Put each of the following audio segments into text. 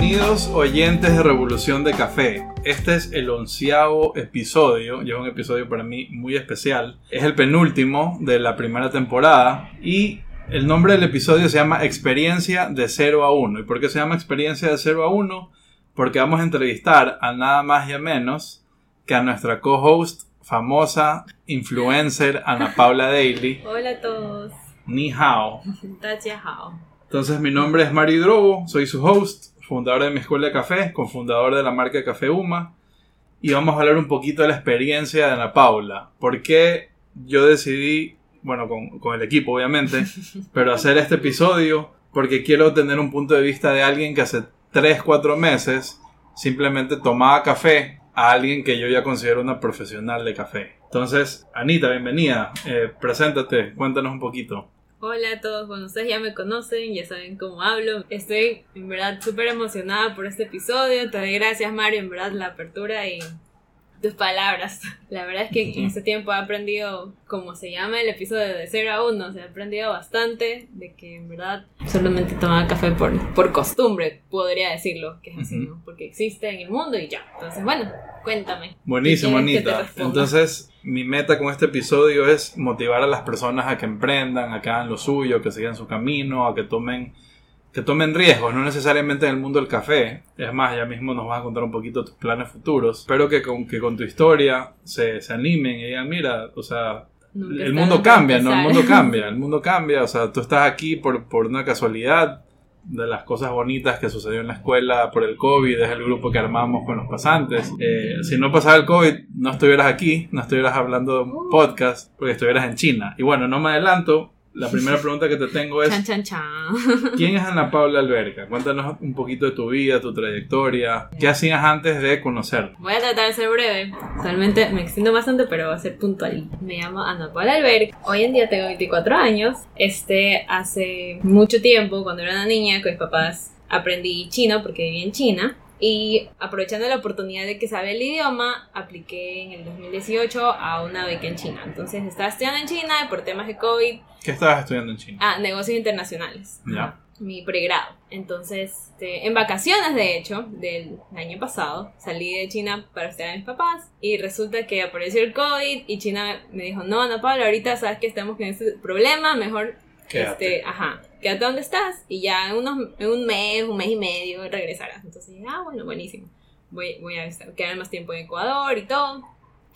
Bienvenidos oyentes de Revolución de Café. Este es el onceavo episodio, y es un episodio para mí muy especial. Es el penúltimo de la primera temporada y el nombre del episodio se llama Experiencia de 0 a 1. ¿Y por qué se llama Experiencia de 0 a 1? Porque vamos a entrevistar a nada más y a menos que a nuestra co-host famosa influencer Ana Paula Daly. Hola a todos. Ni hao. Entonces mi nombre es Mario Drobo, soy su host, fundador de mi escuela de café, cofundador de la marca Café Uma. Y vamos a hablar un poquito de la experiencia de Ana Paula. ¿Por qué yo decidí, bueno, con, con el equipo obviamente, pero hacer este episodio? Porque quiero tener un punto de vista de alguien que hace 3, 4 meses simplemente tomaba café a alguien que yo ya considero una profesional de café. Entonces, Anita, bienvenida. Eh, preséntate, cuéntanos un poquito. Hola a todos, bueno, ustedes ya me conocen, ya saben cómo hablo. Estoy en verdad súper emocionada por este episodio. Te doy gracias, Mario, en verdad, la apertura y tus palabras. La verdad es que en este tiempo he aprendido, como se llama el episodio de 0 a 1, se ha aprendido bastante de que en verdad solamente tomaba café por, por costumbre, podría decirlo, que es así, ¿no? Porque existe en el mundo y ya. Entonces, bueno, cuéntame. Buenísimo, Anita. Entonces, mi meta con este episodio es motivar a las personas a que emprendan, a que hagan lo suyo, que sigan su camino, a que tomen que tomen riesgos, no necesariamente en el mundo del café. Es más, ya mismo nos vas a contar un poquito tus planes futuros. Espero que con, que con tu historia se, se animen y digan, mira, o sea, el mundo cambia, ¿no? El mundo cambia, el mundo cambia. O sea, tú estás aquí por, por una casualidad de las cosas bonitas que sucedió en la escuela por el COVID, es el grupo que armamos con los pasantes. Eh, si no pasaba el COVID, no estuvieras aquí, no estuvieras hablando de podcast, porque estuvieras en China. Y bueno, no me adelanto, la primera pregunta que te tengo es: ¿Quién es Ana Paula Alberca? Cuéntanos un poquito de tu vida, tu trayectoria. ¿Qué hacías antes de conocer? Voy a tratar de ser breve. Realmente me extiendo bastante, pero va a ser puntual. Me llamo Ana Paula Alberca. Hoy en día tengo 24 años. Este, hace mucho tiempo, cuando era una niña, con mis papás aprendí chino porque viví en China. Y aprovechando la oportunidad de que sabe el idioma, apliqué en el 2018 a una beca en China. Entonces estaba estudiando en China por temas de COVID. ¿Qué estabas estudiando en China? Ah, negocios internacionales. Ya. Mi pregrado. Entonces, este, en vacaciones, de hecho, del año pasado, salí de China para estudiar a mis papás y resulta que apareció el COVID y China me dijo, no, Ana Pablo, ahorita sabes que estamos con este problema, mejor, este, ajá, quédate donde estás y ya en, unos, en un mes, un mes y medio regresarás. Entonces, ah, bueno, buenísimo. Voy, voy a estar, quedar más tiempo en Ecuador y todo.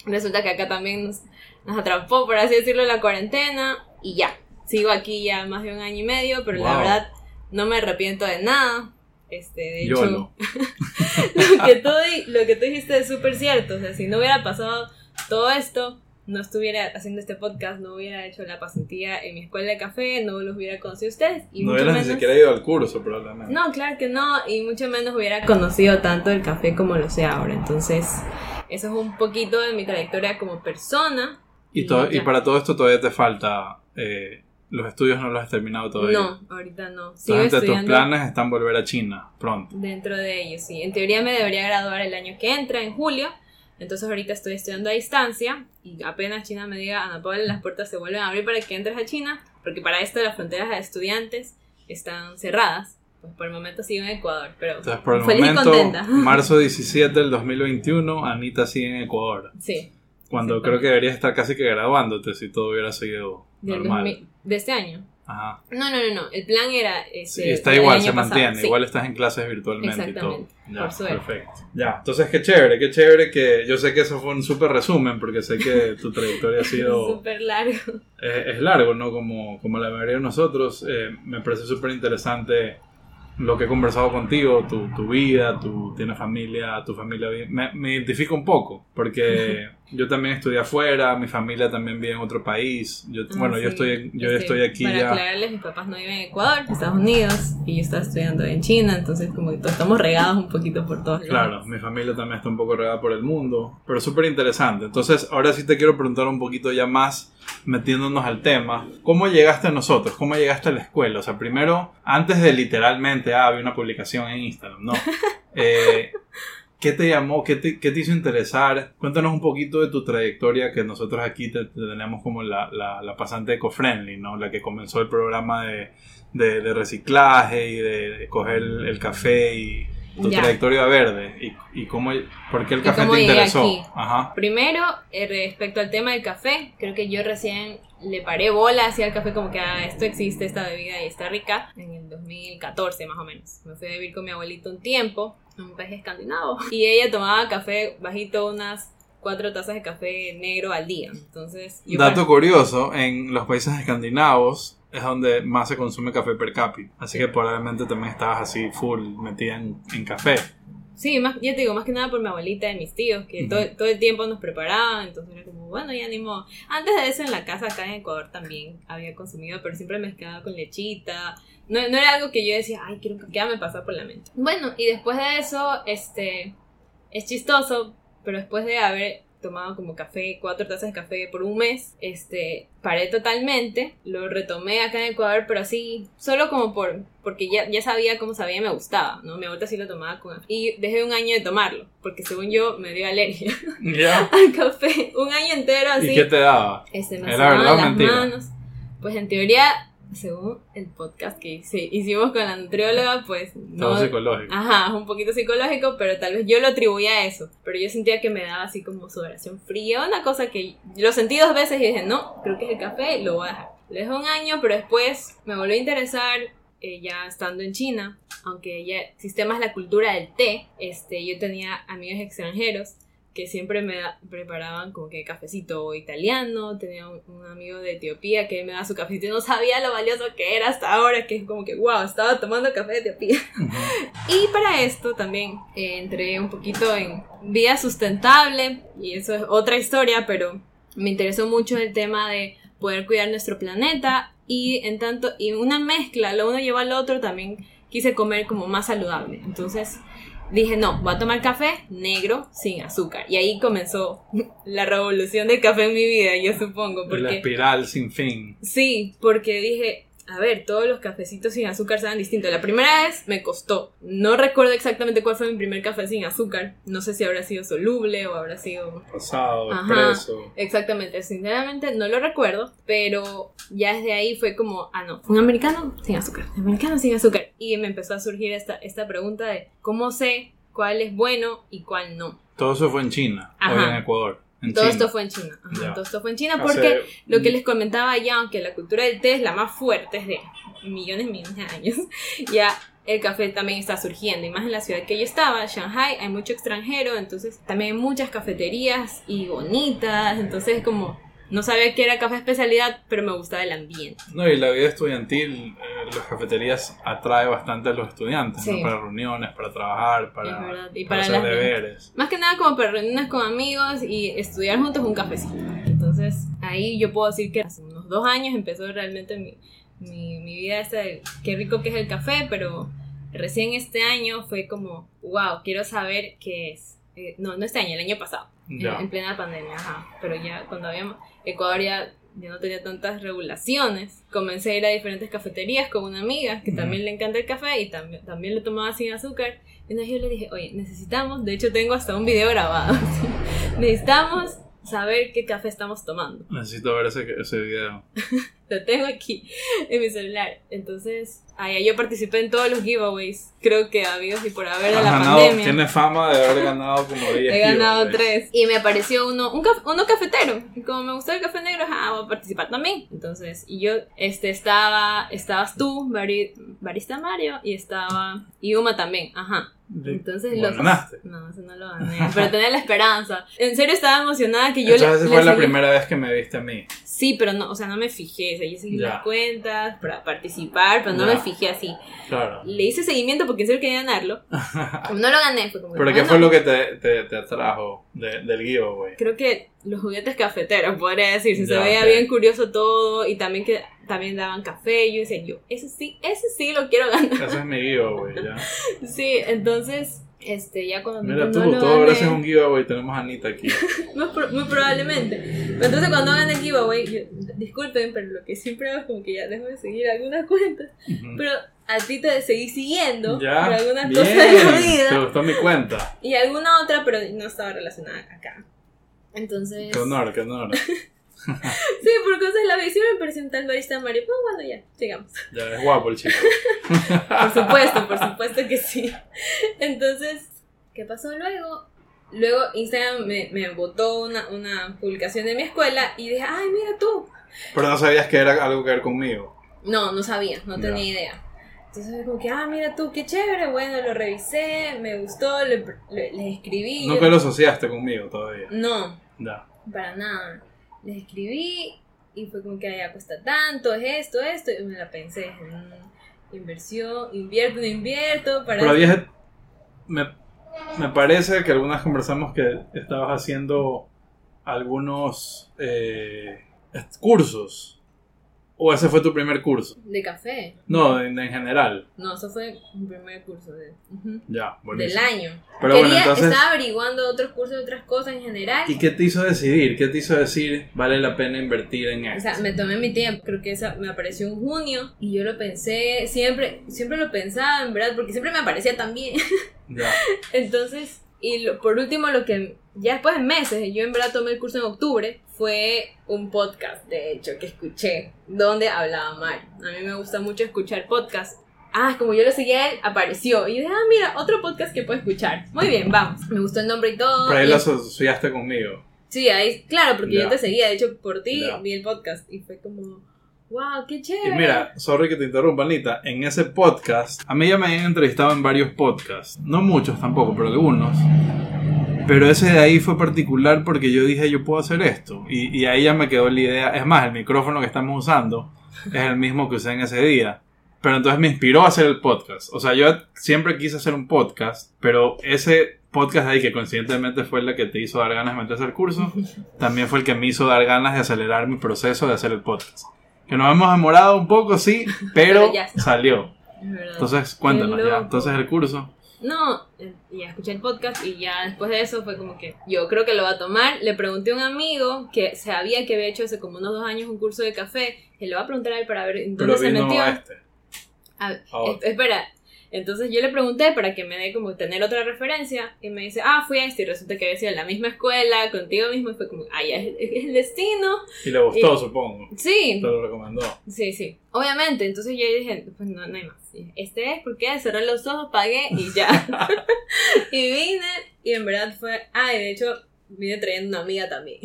Resulta que acá también nos, nos, atrapó, por así decirlo, la cuarentena y ya. Sigo aquí ya más de un año y medio, pero la verdad no me arrepiento de nada. Este, de hecho, lo, que tú, lo que tú dijiste es súper cierto. O sea, si no hubiera pasado todo esto, no estuviera haciendo este podcast, no hubiera hecho la pasantía en mi escuela de café, no los hubiera conocido a ustedes. Y no hubieras ni siquiera ido al curso, probablemente. No, claro que no, y mucho menos hubiera conocido tanto el café como lo sé ahora. Entonces, eso es un poquito de mi trayectoria como persona. Y, todo, y para todo esto todavía te falta... Eh, los estudios no los has terminado todavía. No, ahorita no. Sigo Entonces, tus planes están volver a China pronto. Dentro de ellos, sí. En teoría me debería graduar el año que entra, en julio. Entonces ahorita estoy estudiando a distancia y apenas China me diga, Ana Paula, las puertas se vuelven a abrir para que entres a China, porque para esto las fronteras de estudiantes están cerradas. Pues por el momento sigo en Ecuador, pero Entonces, por el momento, contenta. Marzo 17 del 2021, Anita sigue en Ecuador. Sí. Cuando creo que deberías estar casi que graduándote si todo hubiera seguido normal. de este año. Ajá. No, no, no, no. El plan era. Este, sí, está igual, se mantiene. Igual estás en clases virtualmente y todo. Ya, perfecto. Ya, entonces qué chévere, qué chévere que. Yo sé que eso fue un súper resumen, porque sé que tu trayectoria ha sido. súper largo. es largo, ¿no? Como, como la mayoría de nosotros. Eh, me parece súper interesante lo que he conversado contigo, tu, tu vida, tu tienes familia, tu familia me, me identifico un poco, porque yo también estudié afuera, mi familia también vive en otro país. Yo, ah, bueno, yo estoy yo este, estoy aquí para aclararles, mis papás no viven en Ecuador, en Estados Unidos, y yo estaba estudiando en China, entonces como que todos estamos regados un poquito por todos Claro, mi familia también está un poco regada por el mundo, pero súper interesante. Entonces, ahora sí te quiero preguntar un poquito ya más metiéndonos al tema, ¿cómo llegaste a nosotros? ¿Cómo llegaste a la escuela? O sea, primero, antes de literalmente, ah, había una publicación en Instagram, ¿no? Eh, ¿Qué te llamó? ¿Qué te, ¿Qué te, hizo interesar? Cuéntanos un poquito de tu trayectoria, que nosotros aquí te, tenemos como la, la, la pasante eco-friendly, ¿no? La que comenzó el programa de, de, de reciclaje y de, coger el, café y, tu Ya. trayectoria verde y, y cómo, por qué el ¿Y café te interesó. Ajá. Primero, eh, respecto al tema del café, creo que yo recién le paré bola hacia el café como que ah, esto existe, esta bebida y está rica, en el 2014 más o menos. Me fui a vivir con mi abuelito un tiempo, un país escandinavo, y ella tomaba café bajito, unas cuatro tazas de café negro al día. Entonces, Dato curioso, en los países escandinavos es donde más se consume café per cápita. Así que probablemente también estabas así full metida en, en café. Sí, más, ya te digo, más que nada por mi abuelita y mis tíos, que todo, todo el tiempo nos preparaban, entonces era como, bueno, ya ni modo. Antes de eso en la casa acá en Ecuador también había consumido, pero siempre mezclaba con lechita. No, no era algo que yo decía, ay, quiero ya me pasa por la mente. Bueno, y después de eso, este, es chistoso, pero después de haber tomado como café, cuatro tazas de café por un mes, este, paré totalmente, lo retomé acá en Ecuador, pero así, solo como por, porque ya, ya sabía cómo sabía y me gustaba, ¿no? Mi abuelita sí lo tomaba con... Y dejé un año de tomarlo, porque según yo me dio alergia ¿Ya? al café, un año entero así. ¿Y qué te daba? Este, me ¿Era verdad o mentira? manos. Pues en teoría, según el podcast que hice- hicimos con la nutrióloga, pues Todo no... psicológico. Ajá, es un poquito psicológico, pero tal vez yo lo atribuía a eso. Pero yo sentía que me daba así como sudoración fría, una cosa que lo sentí dos veces y dije, no, creo que es el café, lo voy a dejar. Lo dejé un año, pero después me volvió a interesar eh, ya estando en China, aunque ya existe más la cultura del té, este, yo tenía amigos extranjeros que siempre me da- preparaban como que cafecito italiano, tenía un, un amigo de Etiopía que me daba su cafecito y no sabía lo valioso que era hasta ahora, que es como que, wow, estaba tomando café de Etiopía. Y para esto también eh, entré un poquito en vida sustentable y eso es otra historia, pero me interesó mucho el tema de poder cuidar nuestro planeta y en tanto y una mezcla, lo uno lleva al otro, también quise comer como más saludable. Entonces dije, no, voy a tomar café negro sin azúcar. Y ahí comenzó la revolución del café en mi vida, yo supongo, La porque espiral sin fin. Sí, porque dije, a ver, todos los cafecitos sin azúcar saben distinto. La primera vez me costó. No recuerdo exactamente cuál fue mi primer café sin azúcar. No sé si habrá sido soluble o habrá sido... Pasado, Ajá. expreso. Exactamente, sinceramente no lo recuerdo, pero ya desde ahí fue como, ah, no, un americano sin azúcar, un americano sin azúcar. Y me empezó a surgir esta, esta pregunta de cómo sé cuál es bueno y cuál no. Todo eso fue en China, Ajá. o en Ecuador. En Todo China. esto fue en China. Ajá, Ya. Todo esto fue en China Hace- porque lo que les comentaba ya, aunque la cultura del té es la más fuerte desde millones y millones de años, ya el café también está surgiendo. Y más en la ciudad que yo estaba, Shanghai, hay mucho extranjero, entonces también hay muchas cafeterías y bonitas. Entonces, como no sabía que era café especialidad, pero me gustaba el ambiente. No, y la vida estudiantil, eh, las cafeterías atrae bastante a los estudiantes, ¿no? Para reuniones, para trabajar, para, y para para hacer deberes. Más que nada como para reuniones con amigos y estudiar juntos un cafecito. Entonces ahí yo puedo decir que hace unos dos años empezó realmente mi, mi, mi vida esta de qué rico que es el café, pero recién este año fue como, wow, quiero saber qué es. Eh, no, no este año, el año pasado, Ya. en plena pandemia, ajá. Pero ya cuando habíamos, Ecuador ya, ya no tenía tantas regulaciones, comencé a ir a diferentes cafeterías con una amiga que también le encanta el café y también, también lo tomaba sin azúcar. Y entonces yo le dije, oye, necesitamos, de hecho tengo hasta un video grabado, necesitamos saber qué café estamos tomando. Necesito ver ese, ese video. Lo tengo aquí en mi celular. Entonces, ahí yo participé en todos los giveaways, creo que habidos y por haber de la ganado- pandemia. Tiene fama de haber ganado como 10 He ganado giveaways. tres. Y me apareció uno, un caf- uno cafetero. Y como me gustó el café negro, ah, voy a participar también. Entonces, y yo, este, estaba, estabas tú, Bari- Barista Mario, y estaba, y Uma también, ajá. Entonces los... ganaste. No, eso no lo gané, pero tenía la esperanza. En serio estaba emocionada que yo Entonces, le fue la primera vez que me viste a mí. Sí, pero no, o sea, no me fijé, o sea, yo seguí Ya. las cuentas para participar, pero no Ya. me fijé así. Claro. Le hice seguimiento porque en serio quería ganarlo. Como no lo gané, fue como... ¿Pero qué fue lo que te, te, te atrajo de- del giveaway? Creo que los juguetes cafeteros, podría decir, si se veía bien curioso todo y también que también daban café, yo decía, yo, ese sí, ese sí lo quiero ganar. Ese es mi giveaway, ya. Sí, entonces, este, ya cuando Mira no tú, lo todo gracias a un giveaway tenemos a Anita aquí. Muy, pro- muy probablemente. Entonces cuando hagan el giveaway, yo- disculpen, pero lo que siempre hago es como que ya dejo de seguir algunas cuentas. Pero a ti te seguí siguiendo Ya, por algunas bien. cosas de la Te gustó mi cuenta. Y alguna otra, pero no estaba relacionada acá. Entonces... Qué honor, qué honor. sí, por cosas de la vida. Sí me tal barista Mario. Pues bueno, ya, sigamos. Ya es guapo el chico. por supuesto, por supuesto que sí. Entonces, ¿qué pasó luego? Luego Instagram me, me botó una, una publicación de mi escuela y dije, ay, mira tú. Pero no sabías que era algo que ver conmigo. No, no sabía, no tenía idea. Entonces como que, ah, mira tú, qué chévere, bueno, lo revisé, me gustó, le, le, escribí. ¿Nunca lo asociaste conmigo todavía? No. No. Para nada. Les escribí y fue como que, ya cuesta tanto, es esto, esto, y me la pensé, mm, inversión, invierto, no invierto, para... Pero había, me, me parece que algunas conversamos que estabas haciendo algunos eh, cursos ¿O ese fue tu primer curso? De café. No, en, general. No, eso fue mi primer curso. De, Ya, Del año. Pero bueno, entonces... Estaba averiguando otros cursos otras cosas en general. ¿Y qué te hizo decidir? ¿Qué te hizo decir vale la pena invertir en esto? O sea, me tomé mi tiempo. Creo que esa me apareció en junio y yo lo pensé, siempre, siempre lo pensaba, en verdad, porque siempre me aparecía también. Ya. entonces, y por último, lo que ya después de meses, yo en verdad tomé el curso en octubre, fue un podcast, de hecho, que escuché, donde hablaba Mario. A mí me gusta mucho escuchar podcasts. Ah, como yo lo seguía él, apareció. Y dije, ah, mira, otro podcast que puedo escuchar. Muy bien, vamos. Me gustó el nombre y todo. Pero ahí lo asociaste conmigo. Sí, ahí, claro, porque yo te seguía. De hecho, por ti vi el podcast. Y fue como, wow, qué chévere. Y mira, sorry que te interrumpa, Anita. En ese podcast, a mí ya me habían entrevistado en varios podcasts. No muchos tampoco, pero algunos. Pero ese de ahí fue particular porque yo dije, yo puedo hacer esto. Y, y ahí ya me quedó la idea. Es más, el micrófono que estamos usando es el mismo que usé en ese día. Pero entonces me inspiró a hacer el podcast. O sea, yo siempre quise hacer un podcast, pero ese podcast ahí, que coincidentemente fue el que te hizo dar ganas de meterse al curso, también fue el que me hizo dar ganas de acelerar mi proceso de hacer el podcast. Que nos hemos demorado un poco, sí, pero, salió. Entonces, cuéntanos ya. Entonces, el curso. No, eh, ya escuché el podcast y ya después de eso fue como que yo creo que lo va a tomar. Le pregunté a un amigo que sabía que había hecho hace como unos dos años un curso de café, que le va a preguntar a él para ver dónde se metió. Este. espera, entonces yo le pregunté para que me dé como tener otra referencia y me dice, ah, fui a este y resulta que había sido en la misma escuela, contigo mismo y fue como, ah, ya es, el destino. Y le gustó, supongo. Sí. Te lo recomendó. Sí, sí. Obviamente, entonces yo dije, pues no, no hay más. Este es porque cerré los ojos, pagué y ya. y vine y en verdad fue, ah, y de hecho vine trayendo una amiga también.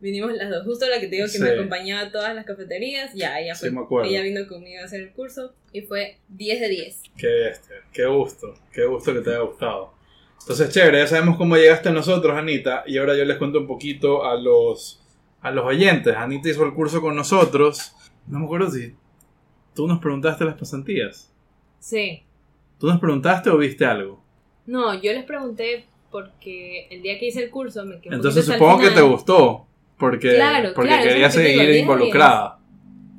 Vinimos las dos. Justo la que te digo que me acompañaba a todas las cafeterías, ya, ella fue. ella vino conmigo a hacer el curso y fue 10 de 10. Qué bestia, qué gusto, qué gusto que te haya gustado. Entonces, chévere, ya sabemos cómo llegaste a nosotros, Anita, y ahora yo les cuento un poquito a los, a los oyentes. Anita hizo el curso con nosotros. No me acuerdo si tú nos preguntaste las pasantías. Sí. ¿Tú nos preguntaste o viste algo? No, yo les pregunté porque el día que hice el curso me quedé Entonces supongo que te gustó. Porque, porque quería seguir involucrada.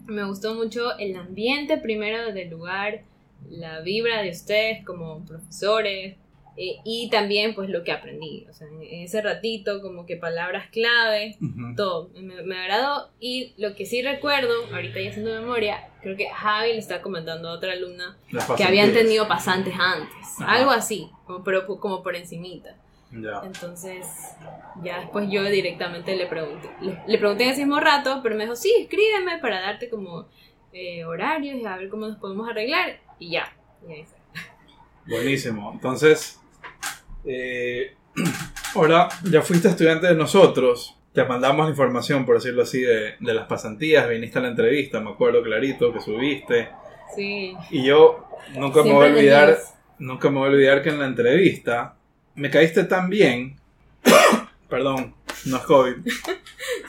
Me gustó mucho el ambiente primero del lugar, la vibra de ustedes como profesores eh, y también pues lo que aprendí. O sea, en, ese ratito como que palabras clave, todo. Me, me, agradó y lo que sí recuerdo, ahorita ya haciendo memoria, creo que Javi le está comentando a otra alumna que habían tenido pasantes antes. Algo así, pero como por encimita. Entonces, ya después yo directamente le pregunté. Le, pregunté en ese mismo rato, pero me dijo, sí, escríbeme para darte como eh, horarios y a ver cómo nos podemos arreglar. Y ya. Buenísimo. Entonces, eh, ahora ya fuiste estudiante de nosotros. Te mandamos la información, por decirlo así, de, de las pasantías. Viniste a la entrevista, me acuerdo clarito que subiste. Sí. Y yo nunca me voy a olvidar, nunca me voy a olvidar que en la entrevista me caíste tan bien. Perdón, no es COVID.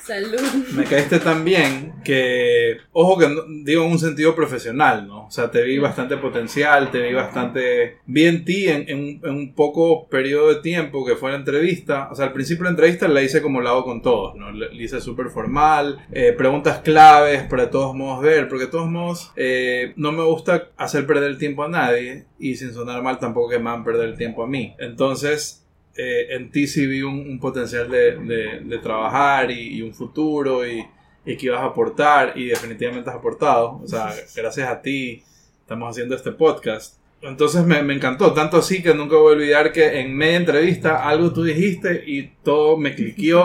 Salud. Me caíste tan bien que, ojo que digo en un sentido profesional, ¿no? O sea, te vi bastante potencial, te vi bastante bien ti en, un poco periodo de tiempo que fue la entrevista. O sea, al principio de la entrevista la hice como la hago con todos, ¿no? La hice súper formal, eh, preguntas claves para de todos modos ver, porque de todos modos eh, no me gusta hacer perder el tiempo a nadie y sin sonar mal tampoco que me van a perder el tiempo a mí. Entonces, eh, en ti sí vi un, potencial de, trabajar y, un futuro y, que ibas a aportar y definitivamente has aportado. O sea, gracias a ti estamos haciendo este podcast. Entonces me, encantó, tanto así que nunca voy a olvidar que en media entrevista algo tú dijiste y todo me cliqueó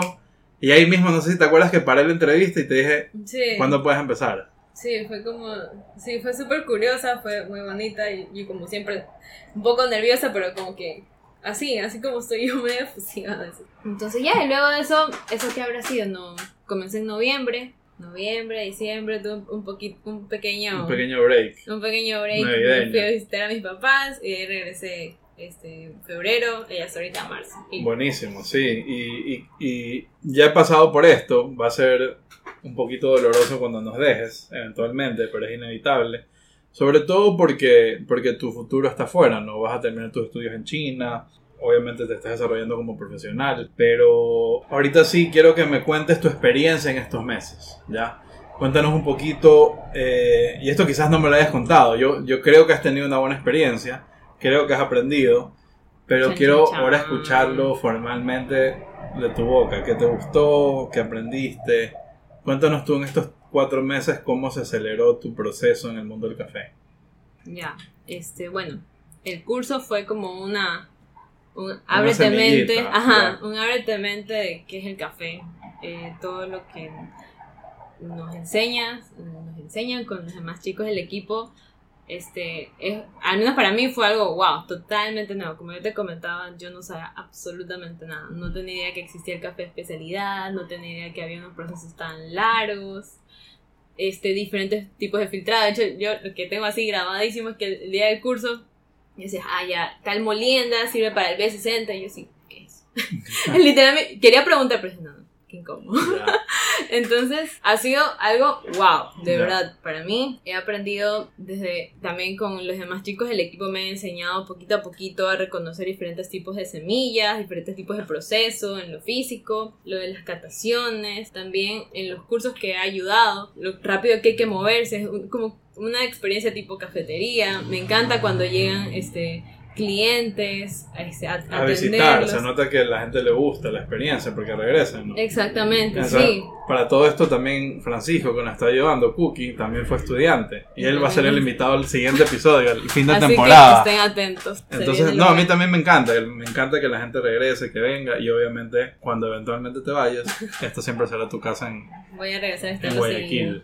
Y ahí mismo, no sé si te acuerdas que paré la entrevista y te dije, Sí. ¿cuándo puedes empezar? Sí, fue como, sí, fue súper curiosa, fue muy bonita y, y como siempre un poco nerviosa, pero como que así, así como estoy yo medio efusiva. así. Entonces ya, y luego de eso, ¿eso qué habrá sido? No, comencé en noviembre, noviembre, diciembre, tuve un, un poquito, un pequeño, Un pequeño break. un pequeño break, Navideño. fui a visitar a mis papás y ahí regresé este febrero y hasta ahorita marzo. Y- Buenísimo, sí. Y, y- y ya he pasado por esto. Va a ser un poquito doloroso cuando nos dejes, eventualmente, pero es inevitable. Sobre todo porque, porque tu futuro está afuera, ¿no? Vas a terminar tus estudios en China. Obviamente te estás desarrollando como profesional. Pero ahorita sí quiero que me cuentes tu experiencia en estos meses, ¿ya? Cuéntanos un poquito, eh, y esto quizás no me lo hayas contado, yo, yo creo que has tenido una buena experiencia, creo que has aprendido, pero Chan, quiero chan, ahora escucharlo formalmente de tu boca. ¿Qué te gustó? ¿Qué aprendiste? Cuéntanos tú en estos cuatro meses cómo se aceleró tu proceso en el mundo del café. Ya, este, bueno, el curso fue como una, un ábrete mente, ajá, ya. un ábrete mente de qué es el café, eh, todo lo que nos enseñas, nos enseñan con los demás chicos del equipo, este, es, al menos para mí fue algo, wow, totalmente nuevo, como yo te comentaba, yo no sabía absolutamente nada, no tenía idea que existía el café de especialidad, no tenía idea que había unos procesos tan largos, este, diferentes tipos de filtrado. De hecho, yo lo que tengo así grabadísimo es que el día del curso, yo decía, ah, ya, tal molienda sirve para el B60. Y yo sí, ¿qué es? Literalmente, quería preguntar, pero no, Ya. Entonces, ha sido algo wow, de verdad, para mí. He aprendido desde también con los demás chicos del equipo, me han enseñado poquito a poquito a reconocer diferentes tipos de semillas, diferentes tipos de proceso en lo físico, lo de las cataciones, también en los cursos que ha ayudado, lo rápido que hay que moverse, es como una experiencia tipo cafetería. Me encanta cuando llegan este clientes este, a, A visitar, se nota que a la gente le gusta la experiencia porque regresan, ¿no? Exactamente, O sea, sí. Para todo esto también Francisco, que nos está llevando, Cookie, también fue estudiante. Y él va a ser el invitado al siguiente episodio, al fin de Así temporada. que estén atentos. Entonces, no, a mí también me encanta, me encanta que la gente regrese, que venga y obviamente cuando eventualmente te vayas, esta siempre será tu casa en, Voy a regresar a en Guayaquil.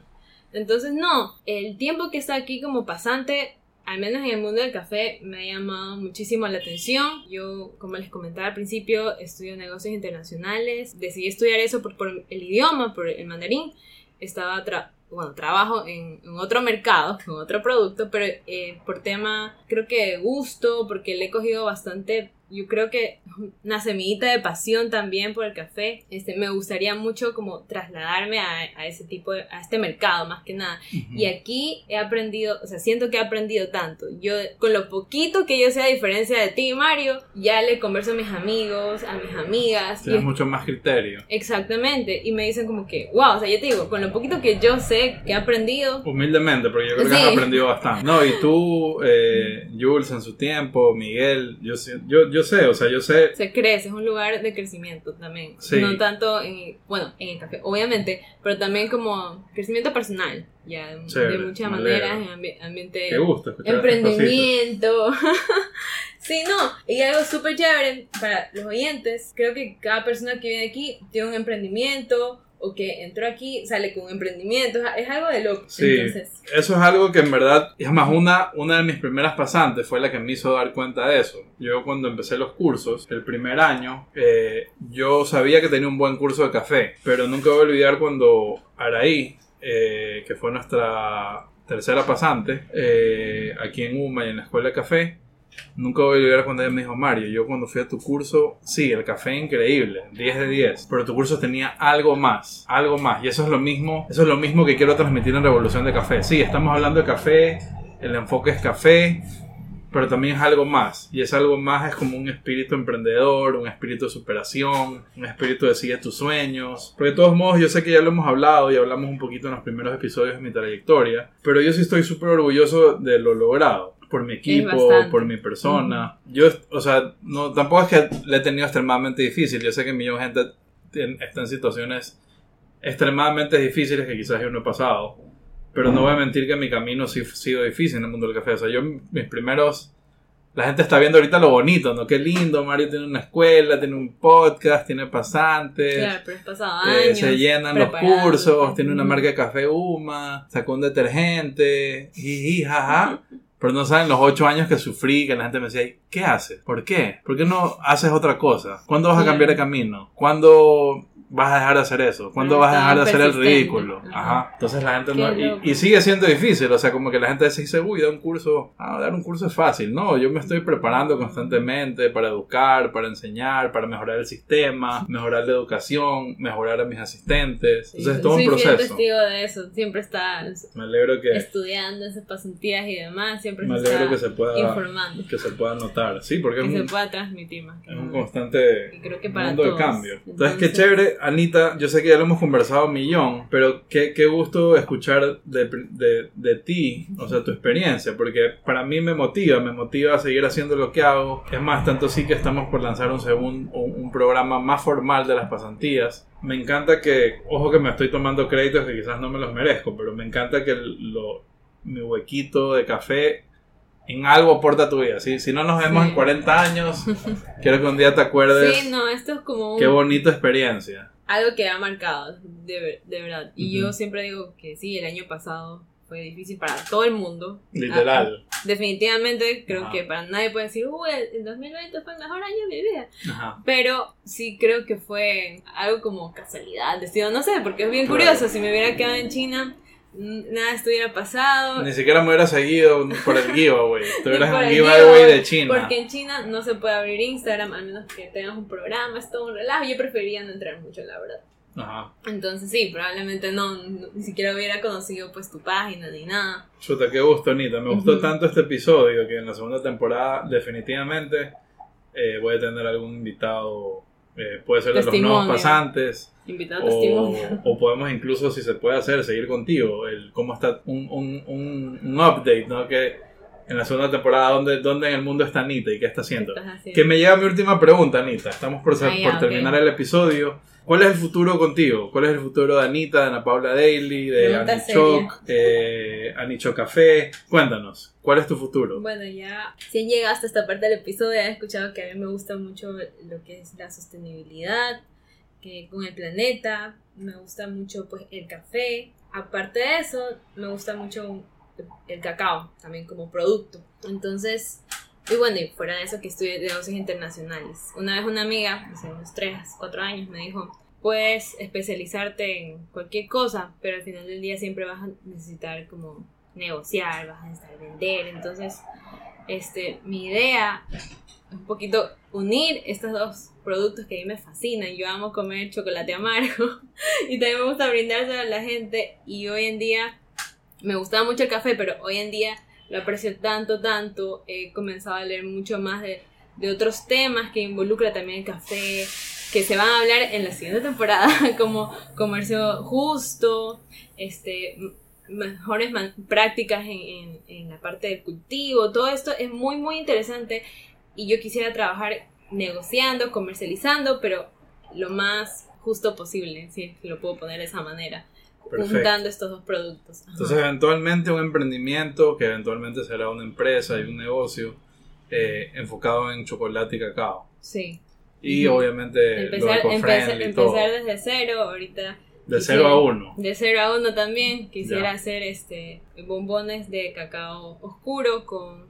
Entonces, no, el tiempo que está aquí como pasante, al menos en el mundo del café, me ha llamado muchísimo la atención. Yo, como les comentaba al principio, estudio negocios internacionales. Decidí estudiar eso por, el idioma, por el mandarín. Estaba, tra- bueno, trabajo en, en otro mercado, con otro producto, pero eh, por tema, creo que de gusto, porque le he cogido bastante yo creo que una semillita de pasión también por el café. Este, me gustaría mucho como trasladarme a, a ese tipo de, a este mercado más que nada. Ujú. Y aquí he aprendido, o sea, siento que he aprendido tanto. Yo, con lo poquito que yo sé a diferencia de ti, Mario, ya le converso a mis amigos, a mis amigas. Tienes es- mucho más criterio. Exactamente. Y me dicen como que, wow, o sea, yo te digo, con lo poquito que yo sé, que he aprendido, Humildemente, porque yo creo que has Sí. aprendido bastante. No, y tú, eh, Jules en su tiempo, Miguel, yo, sé- yo, yo sé, o sea, yo sé, se crece, es un lugar de crecimiento también. Sí. No tanto en, bueno, en el café, obviamente, pero también como crecimiento personal, ya, de, Chévere, de muchas maneras, en ambi- ambiente... qué gusto emprendimiento. sí, no, y algo súper chévere para los oyentes. Creo que cada persona que viene aquí tiene un emprendimiento o que entró aquí sale con un emprendimiento. Es algo de loco. Sí. Entonces, Eso es algo que en verdad, es más, una, una de mis primeras pasantes fue la que me hizo dar cuenta de eso. Yo cuando empecé los cursos, el primer año, eh, yo sabía que tenía un buen curso de café, pero nunca voy a olvidar cuando Araí, eh, que fue nuestra tercera pasante, eh, aquí en UMA y en la escuela de café, Nunca voy a olvidar cuando ella me dijo, Mario, yo cuando fui a tu curso, sí, el café increíble, 10 de 10, pero tu curso tenía algo más, algo más, y eso es lo mismo, eso es lo mismo que quiero transmitir en Revolución de Café. Sí, estamos hablando de café, el enfoque es café, pero también es algo más, y ese algo más es como un espíritu emprendedor, un espíritu de superación, un espíritu de sigue tus sueños, porque de todos modos yo sé que ya lo hemos hablado y hablamos un poquito en los primeros episodios de mi trayectoria, pero yo sí estoy súper orgulloso de lo logrado por mi equipo, por mi persona. Yo, o sea, no, tampoco es que le he tenido extremadamente difícil. Yo sé que de gente está en situaciones extremadamente difíciles que quizás yo no he pasado. Pero no voy a mentir que mi camino sí ha sido difícil en el mundo del café. O sea, yo mis primeros la gente está viendo ahorita lo bonito, ¿no? Qué lindo, Mario tiene una escuela, tiene un podcast, tiene pasantes. Claro, pero es pasado eh, años. se llenan los cursos, tiene una marca de café Uma, sacó un detergente, jiji, jaja. Pero no saben los ocho años que sufrí, que la gente me decía, ¿qué haces? ¿Por qué? ¿Por qué no haces otra cosa? ¿Cuándo vas a cambiar de camino? ¿Cuándo vas a dejar de hacer eso? ¿Cuándo vas a dejar de hacer el ridículo? Ajá. Entonces la gente Qué no... Y, y sigue siendo difícil, o sea, como que la gente dice, uy, da un curso, ah, dar un curso es fácil. No, yo me estoy preparando constantemente para educar, para enseñar, para mejorar el sistema, mejorar la educación, mejorar a mis asistentes. Sí, Entonces es todo un soy proceso. testigo de eso. Siempre está Me alegro que, estudiando esas pasantías y demás. Siempre me se alegro está que se pueda informando. que se pueda notar. Sí, porque es Que se un, pueda transmitir más. que es un constante Y creo que para mundo todos. de cambio. Entonces, qué Entonces- chévere, Anita. Yo sé que ya lo hemos conversado un millón, pero qué, qué gusto escuchar de, de, de ti, o sea, tu experiencia, porque para mí me motiva, me motiva a seguir haciendo lo que hago. Es más, tanto sí que estamos por lanzar un, segundo, un, programa más formal de las pasantías. Me encanta que, ojo que me estoy tomando créditos que quizás no me los merezco, pero me encanta que lo, mi huequito de café en algo aporta tu vida. ¿sí? Si no nos vemos Sí. en 40 años, quiero que un día te acuerdes. Sí, no, esto es como un- Qué bonita experiencia. algo que ha marcado, de, de verdad. Y Ujú. yo siempre digo que sí, el año pasado fue difícil para todo el mundo. Literal. Ah, definitivamente creo Ajá. que para nadie puede decir, uy, el 2020 fue el mejor año de mi vida. Ajá. Pero sí creo que fue algo como casualidad, destino, no sé, porque es bien Claro. curioso. Si me hubiera quedado en China, nada estuviera pasado. Ni siquiera me hubiera seguido por el giveaway. Tú eras un el giveaway de China. Porque en China no se puede abrir Instagram, al menos que tengas un programa, es todo un relajo. Yo prefería no entrar mucho, la verdad. Ajá. Entonces sí, probablemente no, no- ni siquiera hubiera conocido pues tu página ni nada. Chuta, qué gusto, Anita. Me gustó tanto este episodio que en la segunda temporada definitivamente eh, voy a tener algún invitado. Eh, puede ser de los nuevos pasantes. Invitado O, o podemos incluso, si se puede hacer, seguir contigo. El, cómo está un, un, un, un update, ¿no? Que en la segunda temporada, ¿dónde, ¿dónde en el mundo está Anita y qué está haciendo? Que me lleva a mi última pregunta, Anita. Estamos por, Ah, por terminar el episodio. ¿Cuál es el futuro contigo? ¿Cuál es el futuro de Anita, de Ana Paula Daily, de Anichoc, eh, Anicho Café? Cuéntanos, ¿cuál es tu futuro? Bueno, ya si han llegado hasta esta parte del episodio, han escuchado que a mí me gusta mucho lo que es la sostenibilidad, que con el planeta, me gusta mucho pues el café. Aparte de eso, me gusta mucho el cacao, también como producto. Entonces, y bueno, y fuera de eso que estudié negocios internacionales. Una vez una amiga, hace unos 3, 4 años, me dijo, puedes especializarte en cualquier cosa, pero al final del día siempre vas a necesitar como negociar, vas a necesitar vender. Entonces, este, mi idea es un poquito unir estos dos productos que a mí me fascinan. Yo amo comer chocolate amargo y también me gusta brindárselo a la gente. Y hoy en día me gustaba mucho el café, pero hoy en día lo aprecio tanto, tanto. He comenzado a leer mucho más de, de otros temas que involucra también el café, que se van a hablar en la siguiente temporada, como comercio justo, este mejores prácticas en, en- en la parte del cultivo, todo esto es muy muy interesante y yo quisiera trabajar negociando, comercializando, pero lo más justo posible, si lo puedo poner de esa manera, Perfecto. juntando estos dos productos. Ajá. Entonces, eventualmente un emprendimiento que eventualmente será una empresa y un negocio eh, enfocado en chocolate y cacao. sí. Y obviamente Empezar, lo empezar, empezar desde cero, ahorita De quisiera- 0 a 1. De 0 a 1 también. Quisiera Ya. hacer este bombones de cacao oscuro con,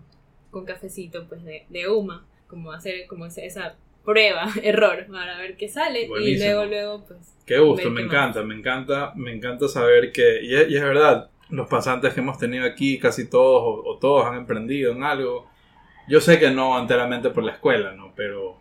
con cafecito pues de, de Uma. Como hacer como esa prueba, error, para ver qué sale. Buenísimo. Y luego, luego, pues. Qué gusto, me qué encanta, me encanta, me encanta saber que, y es, y es verdad, los pasantes que hemos tenido aquí, casi todos o, o todos han emprendido en algo. Yo sé que no enteramente por la escuela, ¿no? Pero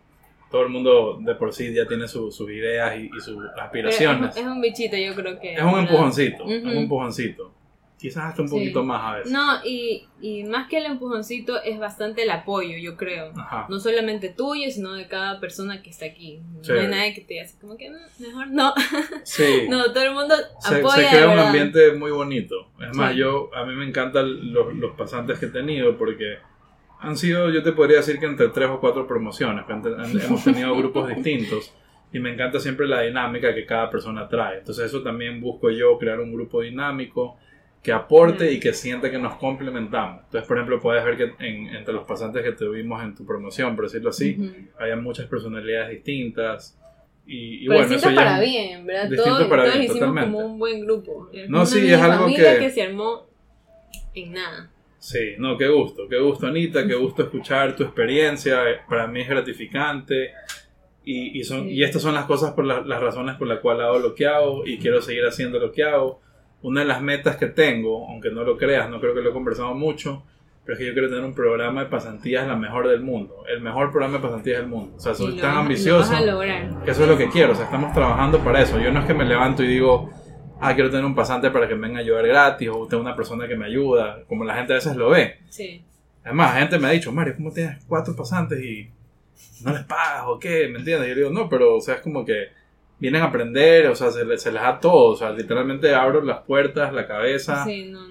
todo el mundo de por sí ya tiene su- sus ideas y, y sus es, aspiraciones. es un bichito, yo creo que. Es un empujoncito, es un empujoncito. Quizás hasta un Sí. poquito más a veces. No, y, y más que el empujoncito, es bastante el apoyo, yo creo. Ajá. No solamente tuyo, sino de cada persona que está aquí. No Chévere. hay nadie que te así como que "Mm, mejor no. Sí. No, todo el mundo se, apoya. se crea un ambiente muy bonito. Es más, Sí. yo a mí me encantan los, los pasantes que he tenido porque han sido, yo te podría decir que entre tres o cuatro promociones, que han te- han- hemos tenido grupos distintos y me encanta siempre la dinámica que cada persona trae. Entonces eso también busco yo, crear un grupo dinámico que aporte y que siente que nos complementamos. Entonces, por ejemplo, puedes ver que entre los pasantes que tuvimos en tu promoción, por decirlo así, había muchas personalidades distintas. Y, Pero bueno, eso para bien, ¿verdad? Todos, para todos hicimos totalmente. como un buen grupo. No, sí, es algo que... que se armó en nada. Sí, no, qué gusto, qué gusto Anita, qué gusto escuchar tu experiencia, para mí es gratificante y, y son, y estas son las cosas por las razones por las cuales hago lo que hago y quiero seguir haciendo lo que hago una de las metas que tengo, aunque no lo creas, no creo que lo he conversado mucho, pero es que yo quiero tener un programa de pasantías la mejor del mundo, el mejor programa de pasantías del mundo. O sea, soy tan ambicioso que eso es lo que quiero, o sea, estamos trabajando para eso. Yo no es que me levanto y digo, ah, quiero tener un pasante para que me venga a ayudar gratis o tengo una persona que me ayuda, como la gente a veces lo ve. Sí. Además, la gente me ha dicho, Mario, ¿cómo tienes cuatro pasantes y no les pagas o qué? ¿Me entiendes? Y yo digo, no, pero o sea, es como que vienen a aprender, o sea, se les, se les da todo, o sea, literalmente abro las puertas, la cabeza,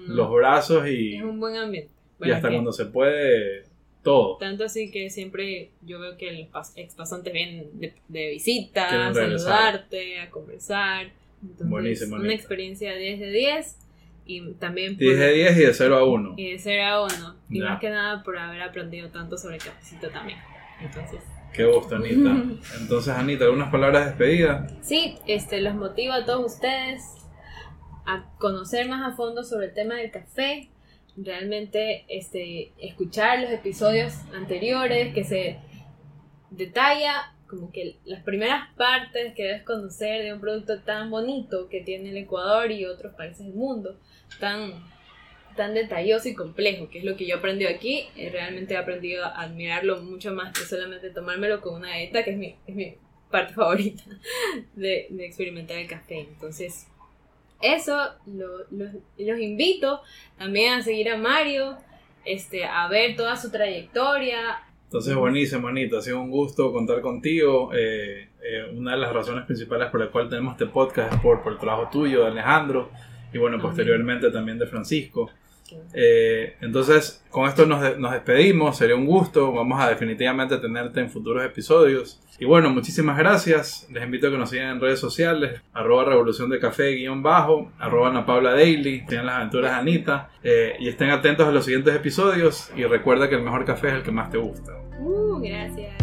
los brazos y... Es un buen ambiente. y hasta cuando se puede, todo. Tanto así que siempre yo veo que los expasantes vienen de, de visita, a saludarte, a conversar. Entonces, Buenísimo. Una experiencia 10 de 10 y también... 10 de 10 y de 0 a 1. Y de 0 a 1. Y más que nada por haber aprendido tanto sobre Cafecito también. Entonces... Qué gusto, Anita. Entonces, Anita, ¿algunas palabras de despedida? Sí, este, los motivo a todos ustedes a conocer más a fondo sobre el tema del café, realmente este, escuchar los episodios anteriores que se detalla como que las primeras partes que debes conocer de un producto tan bonito que tiene el Ecuador y otros países del mundo, tan tan detalloso y complejo, que es lo que yo aprendí aquí. Eh, realmente he aprendido a admirarlo mucho más que solamente tomármelo con una dieta, que es mi, es mi parte favorita de, de, experimentar el café. Entonces, eso lo, los invito también a seguir a Mario, este, a ver toda su trayectoria. Entonces, buenísimo, Anita. Ha sido un gusto contar contigo. Eh, eh, una de las razones principales por la cual tenemos este podcast es por, por el trabajo tuyo, de Alejandro, y bueno, posteriormente también de Francisco. Eh, entonces, con esto nos, despedimos. Sería un gusto. Vamos a definitivamente tenerte en futuros episodios. Y bueno, muchísimas gracias. Les invito a que nos sigan en redes sociales. Arroba Revolución de Café guion bajo. Paula Daily. Las aventuras Anita. Eh, y estén atentos a los siguientes episodios. Y recuerda que el mejor café es el que más te gusta. Uh, gracias.